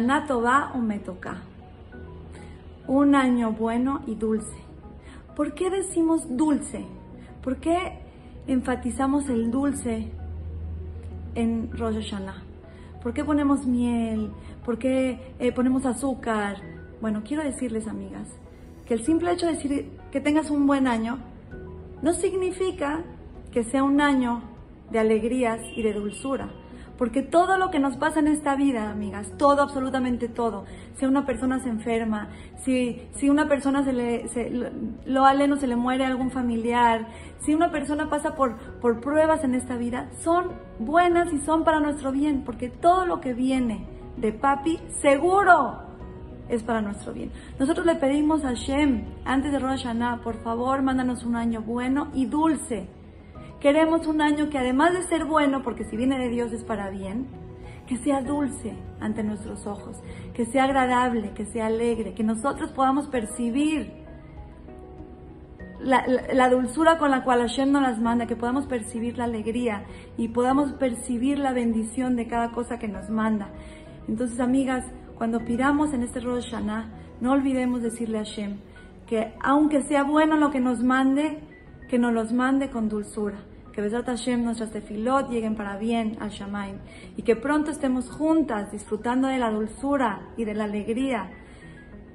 Shana Tova o Metoka. Un año bueno y dulce. ¿Por qué decimos dulce? ¿Por qué enfatizamos el dulce en Rosh Hashanah? ¿Por qué ponemos miel? ¿Por qué eh, ponemos azúcar? Bueno, quiero decirles, amigas, que el simple hecho de decir que tengas un buen año no significa que sea un año de alegrías y de dulzura. Porque todo lo que nos pasa en esta vida, amigas, todo, absolutamente todo, si una persona se enferma, si, si una persona se le, se, lo aleno se le muere algún familiar, si una persona pasa por, por pruebas en esta vida, son buenas y son para nuestro bien, porque todo lo que viene de papi, seguro es para nuestro bien. Nosotros le pedimos a Shem, antes de Rosh Hashanah, por favor, mándanos un año bueno y dulce Queremos un año que además de ser bueno, porque si viene de Dios es para bien, que sea dulce ante nuestros ojos, que sea agradable, que sea alegre, que nosotros podamos percibir la, dulzura con la cual Hashem nos las manda, que podamos percibir la alegría y podamos percibir la bendición de cada cosa que nos manda. Entonces, amigas, cuando pidamos en este Rosh Hashanah, no olvidemos decirle a Hashem que aunque sea bueno lo que nos mande, que nos los mande con dulzura que Besat Hashem, nuestras tefilot lleguen para bien al Shamaim y que pronto estemos juntas disfrutando de la dulzura y de la alegría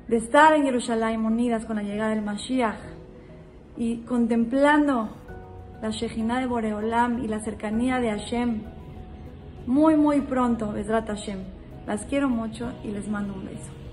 de estar en Jerusalén unidas con la llegada del Mashiach y contemplando la Shejina de Boreolam y la cercanía de Hashem muy muy pronto, Besrat Hashem. Las quiero mucho y les mando un beso.